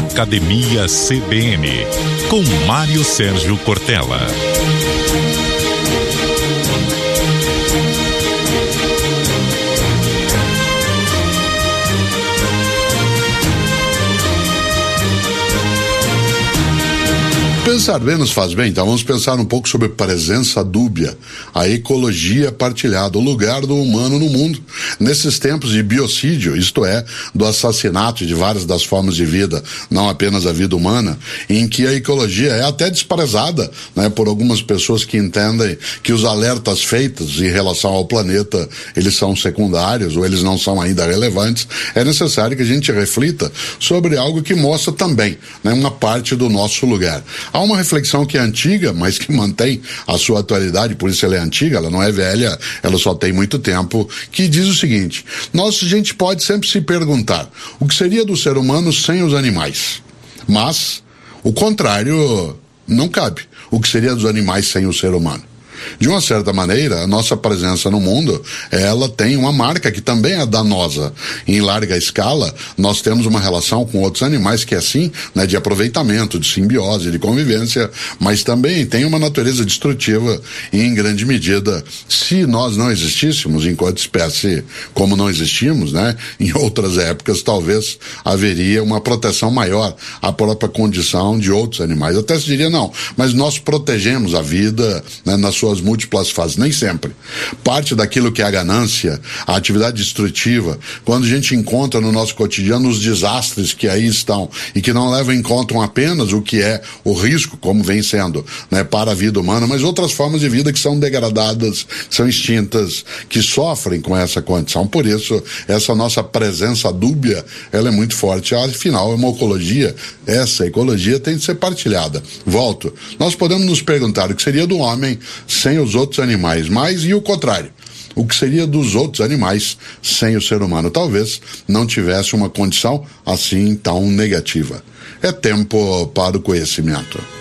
Academia CBN, com Mário Sérgio Cortella. Pensar bem nos faz bem, então vamos pensar um pouco sobre presença dúbia, a ecologia partilhada, o lugar do humano no mundo. Nesses tempos de biocídio, isto é, do assassinato de várias das formas de vida, não apenas a vida humana, em que a ecologia é até desprezada né, por algumas pessoas que entendem que os alertas feitos em relação ao planeta eles são secundários ou eles não são ainda relevantes, é necessário que a gente reflita sobre algo que mostra também né, uma parte do nosso lugar. Há uma reflexão que é antiga, mas que mantém a sua atualidade, por isso ela é antiga, ela não é velha, ela só tem muito tempo, que diz o seguinte: nós, gente pode sempre se perguntar o que seria do ser humano sem os animais. Mas o contrário não cabe. O que seria dos animais sem o ser humano? De uma certa maneira, a nossa presença no mundo, ela tem uma marca que também é danosa. Em larga escala, nós temos uma relação com outros animais que é assim, né, de aproveitamento, de simbiose, de convivência, mas também tem uma natureza destrutiva e em grande medida, se nós não existíssemos enquanto espécie, como não existimos, né, em outras épocas talvez haveria uma proteção maior à própria condição de outros animais. Até se diria não, mas nós protegemos a vida né, na sua suas múltiplas fases, nem sempre. Parte daquilo que é a ganância, a atividade destrutiva, quando a gente encontra no nosso cotidiano os desastres que aí estão e que não levam em conta apenas o que é o risco, como vem sendo, né, para a vida humana, mas outras formas de vida que são degradadas, que são extintas, que sofrem com essa condição. Por isso, essa nossa presença dúbia, ela é muito forte. Afinal, é uma ecologia, essa ecologia tem de ser partilhada. Volto. Nós podemos nos perguntar o que seria do homem sem os outros animais, mas e o contrário? O que seria dos outros animais sem o ser humano? Talvez não tivesse uma condição assim tão negativa. É tempo para o conhecimento.